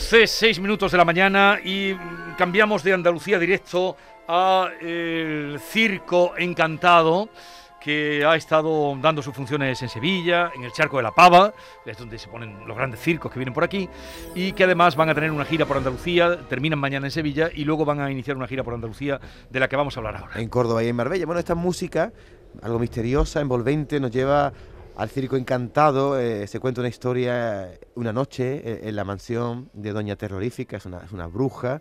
11, 6 minutos de la mañana y cambiamos de Andalucía directo a el Circo Encantado que ha estado dando sus funciones en Sevilla, en el Charco de la Pava, es donde se ponen los grandes circos que vienen por aquí, y que además van a tener una gira por Andalucía, terminan mañana en Sevilla y luego van a iniciar una gira por Andalucía de la que vamos a hablar ahora. En Córdoba y en Marbella. Bueno, esta música, algo misteriosa, envolvente, nos lleva al circo encantado. Eh, se cuenta una historia, una noche eh, en la mansión de Doña Terrorífica, es una, es una bruja.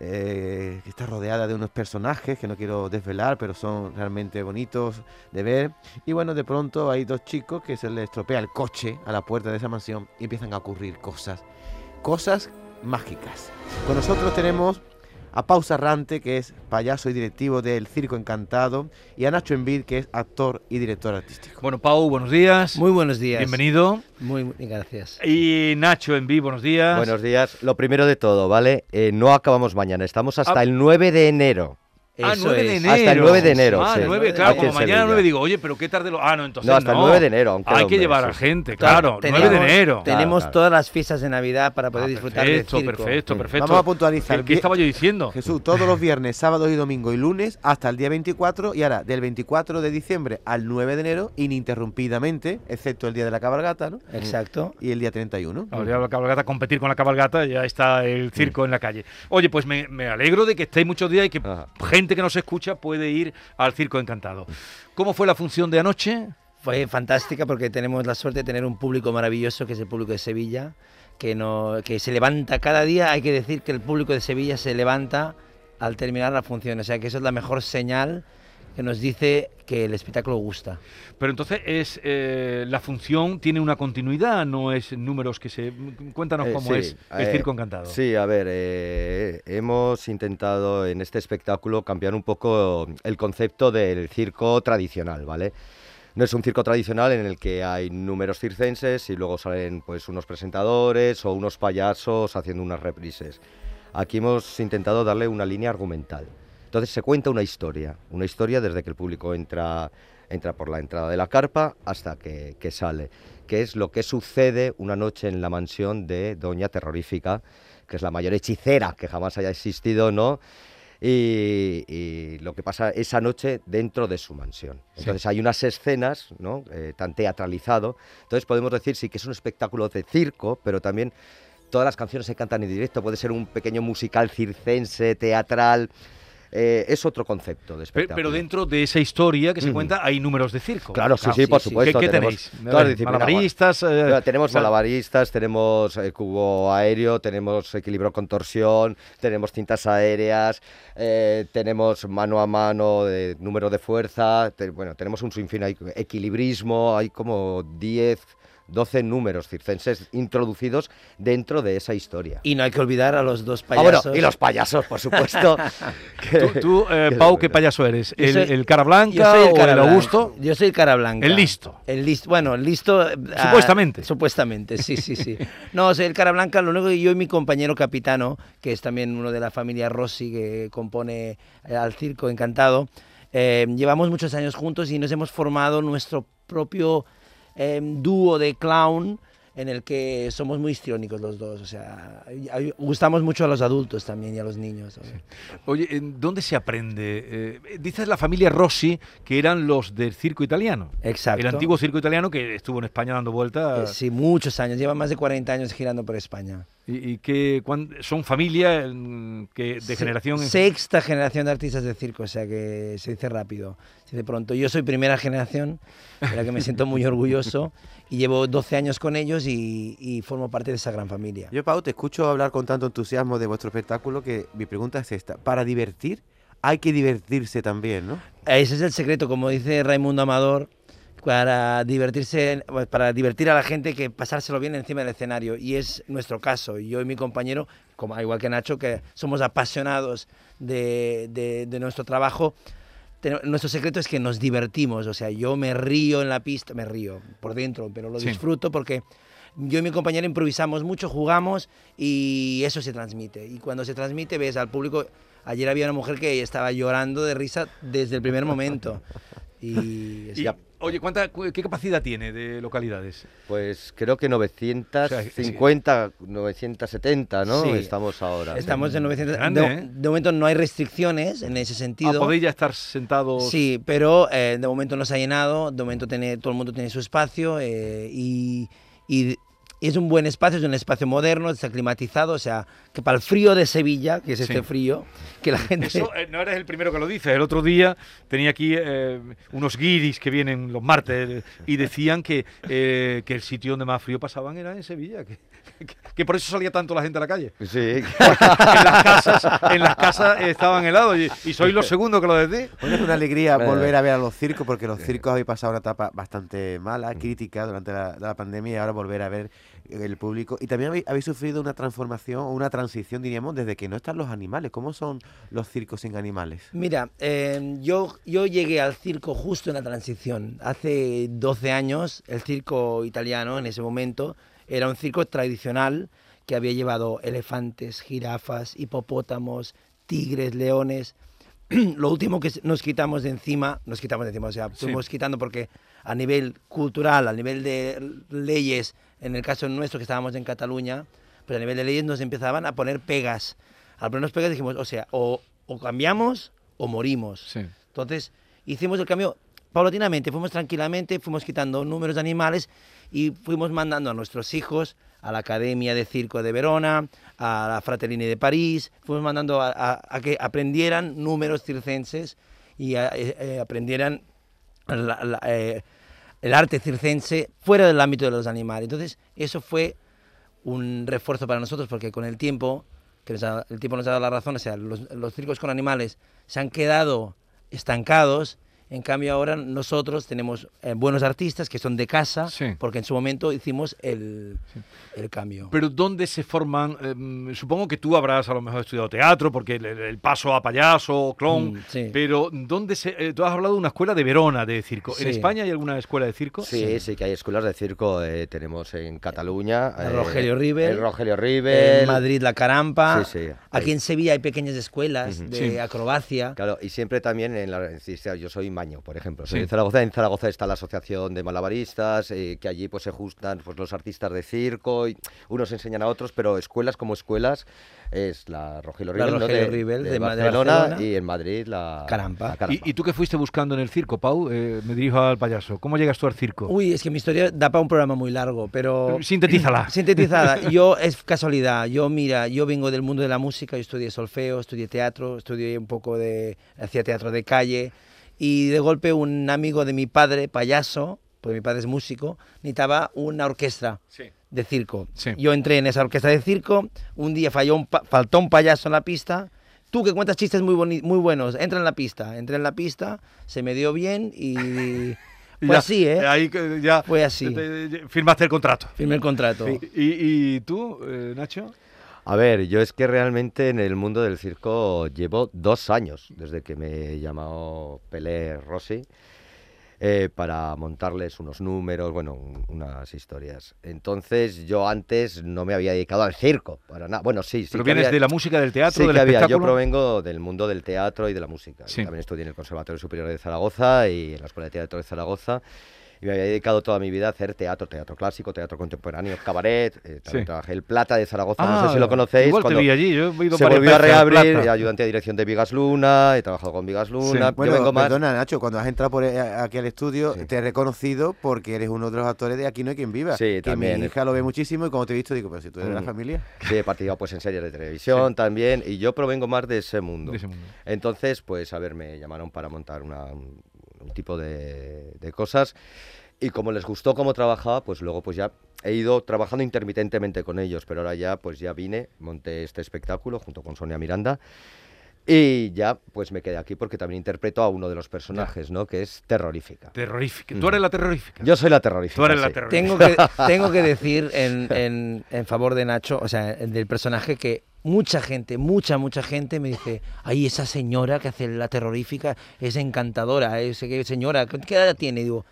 eh, que está rodeada de unos personajes que no quiero desvelar, pero son realmente bonitos de ver. Y bueno, de pronto hay dos chicos que se les estropea el coche a la puerta de esa mansión y empiezan a ocurrir cosas, cosas mágicas. Con nosotros tenemos a Pau Sarrante, que es payaso y directivo del Circo Encantado, y a Nacho Envid, que es actor y director artístico. Bueno, Pau, buenos días. Muy buenos días. Bienvenido. Muy, muy gracias. Y Nacho Enví, buenos días. Buenos días. Lo primero de todo, ¿vale? Eh, no acabamos mañana, estamos hasta Ah. el 9 de enero. Ah, Eso 9 de enero. Hasta el 9 de enero, Ah, sí. 9, claro, como mañana Sevilla. 9 digo, oye, pero qué tarde lo. Ah, no, entonces. No, hasta el 9 de enero, aunque Hay que llevar a gente, claro. 9 de Tenemos- enero. Tenemos Claro, claro. todas las fiestas de Navidad para poder Ah, disfrutar perfecto, del circo. perfecto, perfecto. Vamos a puntualizar. ¿Qué, qué estaba yo diciendo? Jesús, todos los viernes, sábados y domingo y lunes hasta el día 24 y ahora del 24 de diciembre al 9 de enero ininterrumpidamente, excepto el día de la cabalgata, ¿no? Exacto. Y el día 31. Habría la cabalgata, competir con la cabalgata, ya está el circo en la calle. Oye, pues me, me alegro de que estéis muchos días y que Ajá. gente que nos escucha puede ir al circo encantado. ¿Cómo fue la función de anoche? Fue fantástica porque tenemos la suerte de tener un público maravilloso que es el público de Sevilla, que, no, que se levanta cada día. Hay que decir que el público de Sevilla se levanta al terminar la función. O sea que eso es la mejor señal que nos dice que el espectáculo gusta. Pero entonces es eh, la función tiene una continuidad, no es números que se cuéntanos Eh, cómo sí, es el eh, circo encantado. Sí, a ver, eh, hemos intentado en este espectáculo cambiar un poco el concepto del circo tradicional, ¿vale? No es un circo tradicional en el que hay números circenses y luego salen pues unos presentadores o unos payasos haciendo unas reprises. Aquí hemos intentado darle una línea argumental. Entonces se cuenta una historia, una historia desde que el público entra, entra por la entrada de la carpa hasta que, que sale, que es lo que sucede una noche en la mansión de Doña Terrorífica, que es la mayor hechicera que jamás haya existido, ¿no? Y, y lo que pasa esa noche dentro de su mansión. Entonces hay unas escenas, ¿no? Eh, tan teatralizado. Entonces podemos decir sí que es un espectáculo de circo, pero también todas las canciones se cantan en directo. Puede ser un pequeño musical circense, teatral. Eh, es otro concepto de espectáculo. Pero dentro de esa historia que se cuenta hay números de circo. Claro, sí, Claro, sí, sí, por supuesto. ¿Qué, qué tenemos tenéis? todas las Eh. Malabaristas. eh, tenemos sea, malabaristas, tenemos eh, cubo aéreo, tenemos equilibrio con torsión, tenemos cintas aéreas, eh, tenemos mano a mano de número de fuerza, te- bueno, tenemos un sinfín, hay equilibrismo, hay como 10, 12 números circenses introducidos dentro de esa historia. Y no hay que olvidar a los dos Ah, payasos. bueno, y los payasos, por supuesto. que- Tú, tú, eh, Pau, ¿qué payaso eres? ¿El, soy- el cara Yo blanca soy el o cara el blanca. Augusto? Yo soy el cara blanca. El listo. El listo, bueno, el listo. eh, ah, Supuestamente. supuestamente, sí, sí, sí. No, soy el cara blanca, lo único que yo y mi compañero capitano, que es también uno de la familia Rossi que compone eh, al Circo Encantado, eh, llevamos muchos años juntos y nos hemos formado nuestro propio eh, dúo de clown en el que somos muy histriónicos los dos, o sea, gustamos mucho a los adultos también y a los niños. Oye, ¿en ¿dónde se aprende? Eh, dices la familia Rossi, que eran los del circo italiano. Exacto. El antiguo circo italiano que estuvo en España dando Eh, vueltas. sí, muchos años, llevan más de 40 años girando por España. ¿Y, y que son familia que de Se- generación en- Sexta generación de artistas de circo, o sea que se dice rápido, se dice pronto. Yo soy primera generación, de la que me siento muy orgulloso, y llevo 12 años con ellos y, y formo parte de esa gran familia. Yo, Pau, te escucho hablar con tanto entusiasmo de vuestro espectáculo que mi pregunta es esta. Para divertir, hay que divertirse también, ¿no? Ese es el secreto, como dice Raimundo Amador, para divertirse, para divertir a la gente que pasárselo bien encima del escenario. Y es nuestro caso. Yo y mi compañero, como, al igual que Nacho, que somos apasionados de, de- de nuestro trabajo. Nuestro secreto es que nos divertimos, o sea, yo me río en la pista, me río por dentro, pero lo Sí. disfruto porque yo y mi compañero improvisamos mucho, jugamos y eso se transmite. Y cuando se transmite ves al público, ayer había una mujer que estaba llorando de risa desde el primer momento. Y, Y, Oye, ¿cuánta, cu- ¿qué capacidad tiene de localidades? Pues creo que 950, 970, ¿no? Sí. Estamos ahora. Estamos en 900. Grande, de, ¿eh? de momento no hay restricciones en ese Ah, sentido. podéis ya estar sentados. Sí, pero eh, de momento no se ha llenado, de momento tiene, todo el mundo tiene su espacio eh, y, y es un buen espacio, es un espacio moderno, está climatizado, o sea, que para el frío de Sevilla, que es Sí. este frío, que la gente... Eso eh, no eres el primero que lo dice. El otro día tenía aquí eh, unos guiris que vienen los martes eh, y decían que, eh, que el sitio donde más frío pasaban era en Sevilla. Que, que- que por eso salía tanto la gente a la calle. Sí. en las casas, en las casas estaban helados y, y sois los segundos que lo decís. Bueno, es una alegría volver a ver a los circos, porque los circos habéis pasado una etapa bastante mala, crítica durante la, la pandemia, y ahora volver a ver el público. Y también habéis, habéis sufrido una transformación, o una transición, diríamos, desde que no están los animales. ¿Cómo son los circos sin animales? Mira, eh, yo, yo llegué al circo justo en la transición. Hace 12 años, el circo italiano en ese momento era un circo tradicional que había llevado elefantes, jirafas, hipopótamos, tigres, leones. Lo último que nos quitamos de encima, nos quitamos de encima, o sea, Sí. fuimos quitando porque a nivel cultural, a nivel de leyes, en el caso nuestro que estábamos en Cataluña, pues a nivel de leyes nos empezaban a poner pegas. Al ponernos pegas dijimos, o sea, o, o cambiamos o morimos. Entonces hicimos el cambio paulatinamente, fuimos tranquilamente, fuimos quitando números de animales y fuimos mandando a nuestros hijos a la Academia de Circo de Verona, a la Fratellini de París, fuimos mandando a, a- a que aprendieran números circenses y a- eh, eh, aprendieran la- la- eh, el arte circense fuera del ámbito de los animales. Entonces eso fue un refuerzo para nosotros porque con el tiempo, que ha- el tiempo nos ha dado la razón, o sea, los circos con animales se han quedado estancados. En cambio ahora nosotros tenemos eh, buenos artistas que son de casa, Sí. porque en su momento hicimos el, el cambio. Pero ¿dónde se forman? Em, supongo que tú habrás a lo mejor estudiado teatro, porque el, el- paso a payaso, clown, Mm, sí. pero ¿dónde se...? eh, tú has hablado de una escuela de Verona de circo. ¿En Sí. España hay alguna escuela de circo? Sí, sí, que hay escuelas de circo. eh, tenemos en Cataluña. El eh, Rogelio Rivel. El Rogelio Rivel. En Madrid la Carampa, Sí, sí, aquí en Sevilla hay pequeñas escuelas de Sí. acrobacia. Claro, y siempre también en la. Yo soy maño, por ejemplo. Sí. de Zaragoza. En Zaragoza está la Asociación de Malabaristas, eh, que allí pues se juntan pues, los artistas de circo, y unos enseñan a otros, pero escuelas como escuelas es la Rogelio La Rivel, ¿no? Rogelio de, Rivel, de de Barcelona, Barcelona. y en Madrid la Carampa. la ¿Y, y tú qué fuiste buscando en el circo, Pau? Eh, me dirijo al payaso. ¿Cómo llegas tú al circo? Uy, es que mi historia da para un programa muy largo, pero... Sintetízala. Sintetizada. Yo, es casualidad. Yo, mira, yo vengo del mundo de la música, yo estudié solfeo, estudié teatro, estudié un poco de... hacía teatro de calle, y de golpe un amigo de mi padre, payaso, porque mi padre es músico, necesitaba una orquesta Sí. de circo. Sí. Yo entré en esa orquesta de circo, un día falló un faltó un payaso en la pista, tú que cuentas chistes muy, muy buenos, entra en la pista, entré en la pista, se me dio bien y fue Ya, así, ¿eh? Ahí ya Fue así. te- te- firmaste el contrato. Firmé el contrato. ¿Y, y tú, eh, Nacho? A ver, yo es que realmente en el mundo del circo llevo dos años desde que me he llamado Pelé Rossi eh, para montarles unos números, bueno, un- unas historias. Entonces yo antes no me había dedicado al circo, para nada. Bueno, sí, sí. Pero que vienes había- de la música, del teatro, Sí del que había. Yo provengo del mundo del teatro y de la música. Sí. También estudié en el Conservatorio Superior de Zaragoza y en la Escuela de Teatro de Zaragoza. Y me había dedicado toda mi vida a hacer teatro, teatro clásico, teatro contemporáneo, cabaret. eh, también Sí. trabajé el Plata de Zaragoza, no Ah, sé si lo conocéis. Igual te vi allí, yo he ido se volvió a reabrir, ayudante de dirección de Vigas Luna, he trabajado con Vigas Luna. Sí. Bueno, yo vengo más... perdona, Nacho, cuando has entrado por eh, aquí al estudio, Sí. te he reconocido porque eres uno de los actores de Aquí no hay quien viva. Sí, que también. mi hija lo ve muchísimo y como te he visto digo, pero si tú eres de la Mm. familia. Sí, he participado pues en series de televisión también y yo provengo más de ese mundo. De ese mundo. Entonces, pues a ver, me llamaron para montar una- un, un tipo de, de cosas y como les gustó cómo trabajaba, pues luego pues ya he ido trabajando intermitentemente con ellos, pero ahora ya pues ya vine, monté este espectáculo junto con Sonia Miranda y ya pues me quedé aquí porque también interpreto a uno de los personajes, ¿no? Que es terrorífica. Terrorífica. Tú eres la terrorífica. Yo soy la terrorífica. Tú eres la sí. terrorífica. Tengo que, tengo que decir en, en- en favor de Nacho, o sea, del personaje, que mucha gente, mucha, mucha gente me dice, ay, esa señora que hace la terrorífica es encantadora, es, que señora, ¿qué edad tiene? Digo,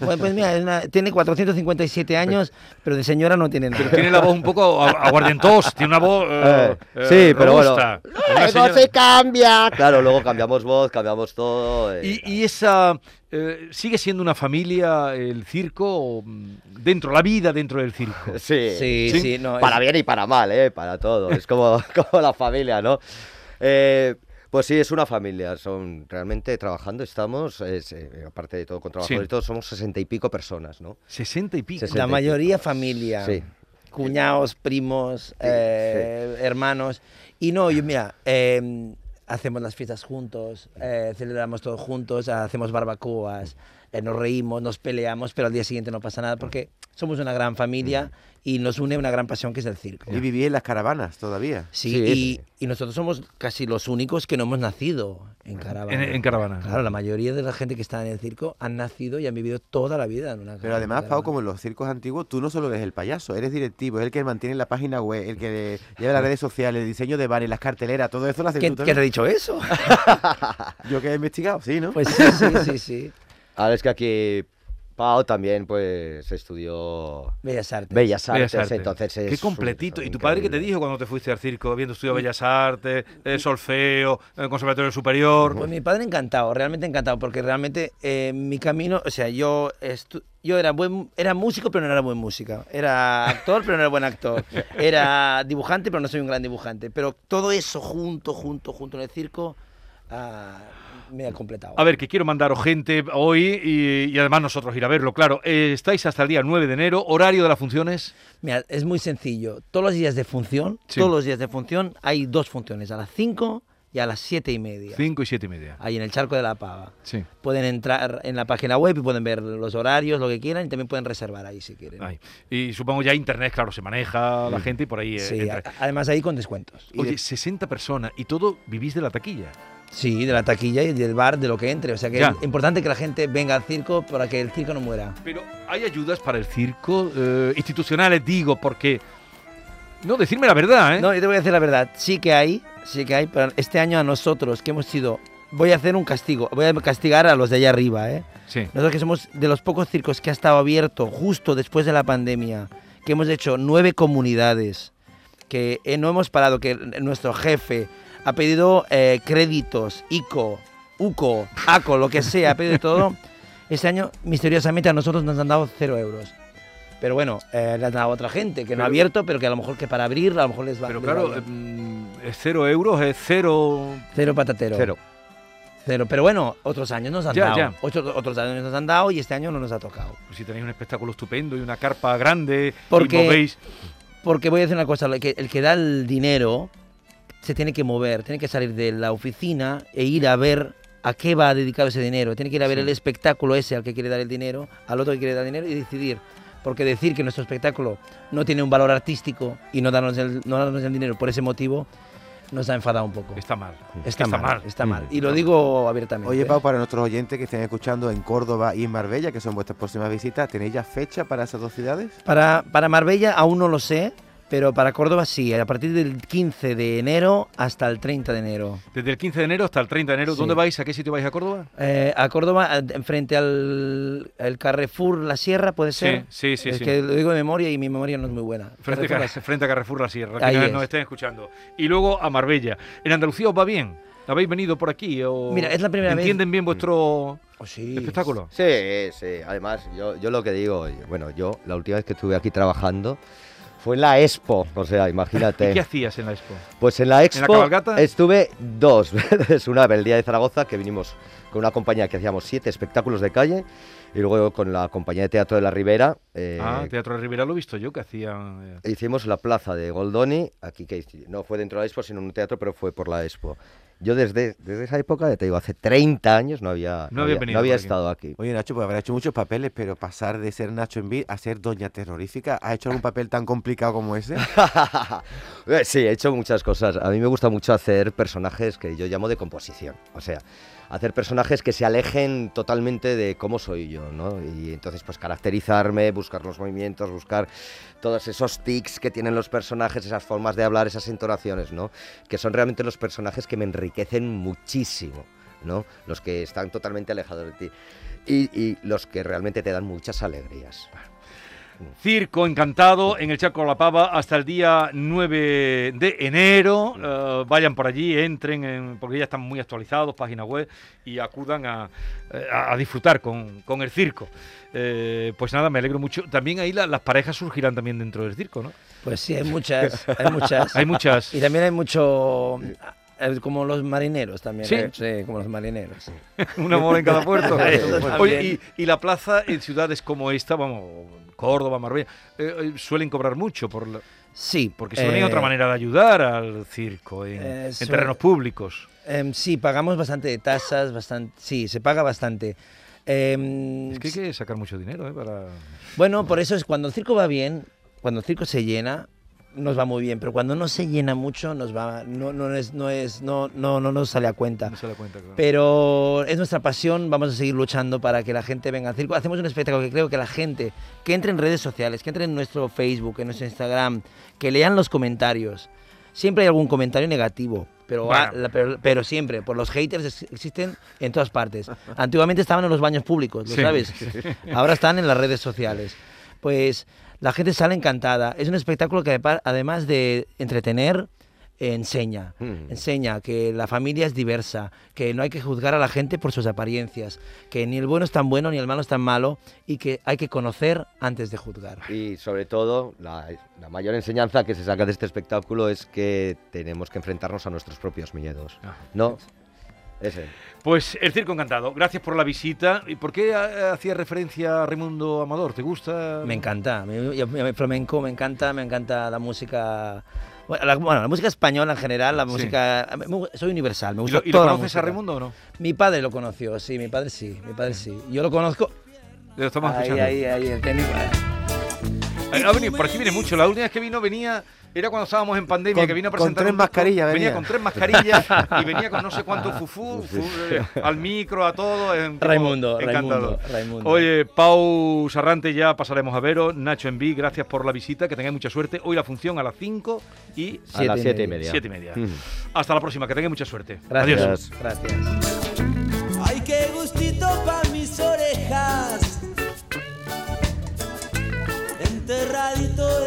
bueno, pues mira, una- tiene 457 años, pero de señora no tiene nada. Tiene la voz un poco agu- aguardientosa, tiene una voz eh, Eh, eh, sí, pero bueno. Luego señora- se cambia. Claro, luego cambiamos voz, cambiamos todo. eh, Y, y esa eh, ¿sigue siendo una familia el circo? o, mm, dentro, la vida dentro del circo. Sí, Sí, Sí. sí, no, para es- bien y para mal, ¿eh? Para todo. Es como, como la familia, ¿no? Eh, pues sí, es una familia. Son realmente trabajando estamos, es, eh, aparte de todo con trabajadores Sí. y todo, somos sesenta y pico personas, ¿no? Sesenta y pico. La y pico. mayoría familia. Sí. Cuñados, primos, eh, hermanos. Y no, yo, mira, eh, hacemos las fiestas juntos, eh, celebramos todos juntos, hacemos barbacoas, eh, nos reímos, nos peleamos, pero al día siguiente no pasa nada porque somos una gran familia y nos une una gran pasión que es el circo. Y viví en las caravanas todavía. Sí, Sí, y, nosotros somos casi los únicos que no hemos nacido en caravana. En, en caravana. Claro, la mayoría de la gente que está en el circo han nacido y han vivido toda la vida en una Pero además, Pau, caravana. como en los circos antiguos, tú no solo eres el payaso, eres directivo, es el que mantiene la página web, el que lleva las redes sociales, el diseño de bares, las carteleras, todo eso lo haces ¿Quién, tú quién te ha dicho eso? Yo que he investigado, sí, ¿no? Pues sí, sí, sí, sí. Ahora es que aquí Pau también, pues, estudió Bellas Artes. Bellas Artes, Bellas Artes. entonces es Qué completito. ¿Y tu padre qué te dijo cuando te fuiste al circo, habiendo estudiado Bellas Artes, eh, solfeo, eh, conservatorio superior? Pues mi padre encantado, realmente encantado, porque realmente eh, mi camino, o sea, yo estu- yo era buen era músico, pero no era buen música. Era actor, pero no era buen actor. Era dibujante, pero no soy un gran dibujante. Pero todo eso junto, junto, junto en el circo ah, me ha completado. A ver, que quiero mandaros gente hoy y, y además nosotros ir a verlo, claro. Eh, estáis hasta el día 9 de enero, horario de las funciones. Mira, es muy sencillo. Todos los días de función, Sí. todos los días de función, hay dos funciones, a las 5 y a las 7 y media. 5 y 7 y media. Ahí en el Charco de la Pava. Sí. Pueden entrar en la página web y pueden ver los horarios, lo que quieran, y también pueden reservar ahí si quieren. Ahí. Y supongo ya internet, claro, se maneja la gente y por ahí eh, Sí, entra. además ahí con descuentos. Oye, de- 60 personas y todo vivís de la taquilla. Sí, de la taquilla y del bar, de lo que entre. O sea que Ya. es importante que la gente venga al circo para que el circo no muera. Pero hay ayudas para el circo, eh, institucionales, digo, porque... No, decirme la verdad, ¿eh? No, yo te voy a decir la verdad. Sí que hay, sí que hay, pero este año a nosotros que hemos sido... Voy a hacer un castigo, voy a castigar a los de allá arriba, ¿eh? Sí. Nosotros que somos de los pocos circos que ha estado abierto justo después de la pandemia, que hemos hecho nueve comunidades, que eh, no hemos parado, que nuestro jefe ha pedido eh, créditos, ICO, UCO, ACO, lo que sea, ha pedido todo. Este año, misteriosamente, a nosotros nos han dado cero euros. Pero bueno, eh, le han dado a otra gente que no ha abierto, pero que a lo mejor que para abrir, a lo mejor les va Pero claro, mm, es cero euros, es cero... Cero patatero. Cero. Cero. Pero bueno, otros años nos han Ya, dado. ya. Ocho- otros años nos han dado y este año no nos ha tocado. Pues si tenéis un espectáculo estupendo y una carpa grande Porque- y movéis... Porque voy a decir una cosa, el que, el que da el dinero se tiene que mover, tiene que salir de la oficina e ir a ver a qué va dedicado ese dinero. Tiene que ir a ver Sí. el espectáculo ese al que quiere dar el dinero, al otro que quiere dar dinero y decidir. Porque decir que nuestro espectáculo no tiene un valor artístico y no darnos el, no darnos el dinero por ese motivo nos ha enfadado un poco. Está mal. Está, está mal, mal. está Mm. mal. Y lo digo abiertamente. Oye, ¿eh? Pau, para nuestros oyentes que estén escuchando en Córdoba y en Marbella, que son vuestras próximas visitas, ¿tenéis ya fecha para esas dos ciudades? Para, para Marbella aún no lo sé, pero para Córdoba sí, a partir del 15 de enero hasta el 30 de enero. Desde el 15 de enero hasta el 30 de enero, Sí. ¿dónde vais? ¿A qué sitio vais a Córdoba? Eh, a Córdoba, enfrente al el Carrefour La Sierra, ¿puede ser? Sí, sí, sí. es sí. que lo digo de memoria y mi memoria no es muy buena. Frente, a, Carrefour frente a Carrefour La Sierra, que Ahí nos, es. nos estén escuchando. Y luego a Marbella. ¿En Andalucía os va bien? ¿Habéis venido por aquí? O Mira, es la primera vez- ¿Entienden bien vuestro Oh, sí. espectáculo? Sí, sí. Además, yo, yo lo que digo, bueno, yo la última vez que estuve aquí trabajando fue en la Expo. O sea, ¿Y imagínate. qué hacías en la expo? Pues en la Expo cabalgata? estuve dos veces. Una el día de Zaragoza, que vinimos con una compañía que hacíamos siete espectáculos de calle, y luego con la compañía de teatro de la Ribera. eh, ah, Teatro de Rivera lo he visto yo, que hacían... eh, Hicimos la plaza de Goldoni, aquí que no fue dentro de la Expo, sino en un teatro, pero fue por la Expo. Yo desde, desde esa época, ya te digo, hace 30 años no había, No había venido no había por aquí. estado aquí. Oye, Nacho, pues habrá hecho muchos papeles, pero pasar de ser Nacho en Vid a ser Doña Terrorífica, ¿has hecho algún papel tan complicado como ese? Sí, he hecho muchas cosas. A mí me gusta mucho hacer personajes que yo llamo de composición. O sea, hacer personajes que se alejen totalmente de cómo soy yo, ¿no? Y entonces, pues caracterizarme, buscar los movimientos, buscar todos esos tics que tienen los personajes, esas formas de hablar, esas entonaciones, ¿no? Que son realmente los personajes que me enriquecen muchísimo, ¿no? Los que están totalmente alejados de ti. Y, y los que realmente te dan muchas alegrías. Circo Encantado en el Chaco de la Pava hasta el día 9 de enero. Eh, vayan por allí, entren, en- porque ya están muy actualizados, página web, y acudan a, eh, a- a disfrutar con, con el circo. Eh, pues nada, me alegro mucho. También ahí la- las parejas surgirán también dentro del circo, ¿no? Pues sí, hay muchas, hay muchas. Hay muchas. Y también hay mucho, como los marineros también. Sí. ¿eh? Sí, como los marineros. Una mola en cada puerto. Oye, también. y, y la plaza en ciudades como esta, vamos, Córdoba, Marbella, eh, eh, suelen cobrar mucho por la- Sí. porque son otra eh, manera de ayudar al circo en, eh, en terrenos públicos. em, sí, pagamos bastante de tasas, bastante, sí, se paga bastante. Em, Es que hay que sacar mucho dinero, ¿eh? Para... Bueno, por eso es cuando el circo va bien, cuando el circo se llena, nos va muy bien, pero cuando no se llena mucho, nos va, no, no es, no es, no, no, no nos sale a cuenta. No se da cuenta, claro. Pero es nuestra pasión, vamos a seguir luchando para que la gente venga al circo. Hacemos un espectáculo que creo que la gente, que entre en redes sociales, que entre en nuestro Facebook, en nuestro Instagram, que lean los comentarios. Siempre hay algún comentario negativo, pero, Bueno. la- pero, pero siempre, por los haters ex- existen en todas partes. Antiguamente estaban en los baños públicos, ¿lo Sí. sabes? Ahora están en las redes sociales. Pues la gente sale encantada. Es un espectáculo que además- de entretener, enseña. Mm. Enseña que la familia es diversa, que no hay que juzgar a la gente por sus apariencias, que ni el bueno es tan bueno ni el malo es tan malo y que hay que conocer antes de juzgar. Y sobre todo, la, la mayor enseñanza que se saca de este espectáculo es que tenemos que enfrentarnos a nuestros propios miedos. Ah. ¿No? Ese. Pues el Circo Encantado, gracias por la visita. ¿Y por qué eh, hacía referencia a Raimundo Amador? ¿Te gusta? Me encanta, me- flamenco me encanta, me encanta la música... Bueno la, bueno, la música española en general, la música... soy universal, me ¿Y gusta y lo toda la conoces a. Raimundo o no? Mi padre lo conoció, sí, mi padre sí, mi padre sí. Yo lo conozco... Lo estamos Ahí, escuchando. ahí, ahí, el técnico. Ha venido- por aquí viene mucho. La última vez que vino venía, era cuando estábamos en pandemia, Con- que vino a con presentar. tres un disco, mascarillas Venía venía. con tres mascarillas y venía con no sé cuánto fufú, fu- eh, al micro, a todo. Raimundo, encantador. Raimundo, Raimundo. Oye, Pau Sarrante, ya pasaremos a veros. Nacho Enví, gracias por la visita, que tengáis mucha suerte. Hoy la función a las 5 y A las Siete y siete y media. siete y media. Mm. Hasta la próxima, que tengáis mucha suerte. Gracias. Adiós. Gracias. Ay, qué gustito pa' mis orejas. Enterradito